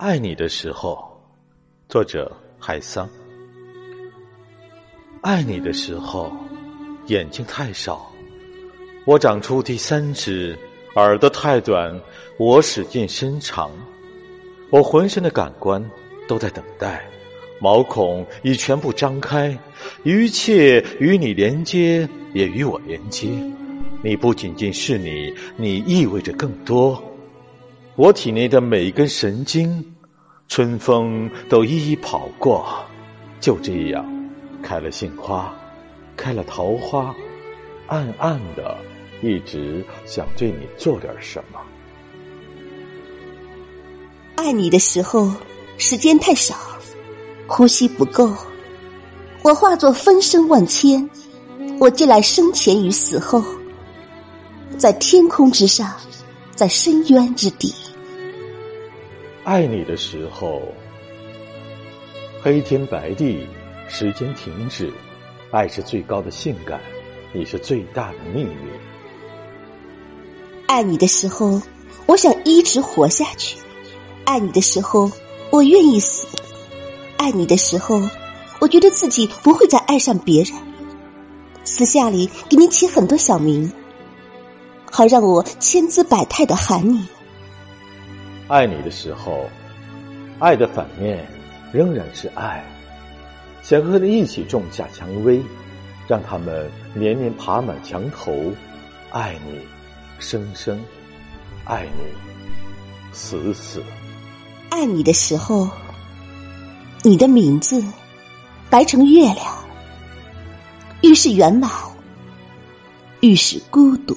爱你的时候，作者海桑。爱你的时候，眼睛太少，我长出第三只；耳朵太短，我使劲伸长。我浑身的感官都在等待，毛孔已全部张开，一切与你连接，也与我连接。你不仅仅是你，你意味着更多。我体内的每一根神经，春风都一一跑过，就这样开了杏花，开了桃花，暗暗的一直想对你做点什么。爱你的时候，时间太少，呼吸不够，我化作分身万千，我借来生前与死后，在天空之上，在深渊之底。爱你的时候，黑天白地，时间停止，爱是最高的性感，你是最大的秘密。爱你的时候，我想一直活下去；爱你的时候，我愿意死；爱你的时候，我觉得自己不会再爱上别人。私下里给你起很多小名，好让我千姿百态的喊你。爱你的时候，爱的反面仍然是爱。想和你一起种下蔷薇，让它们年年爬满墙头。爱你，生生爱你，死死。爱你的时候，你的名字白成月亮，愈是圆满，愈是孤独。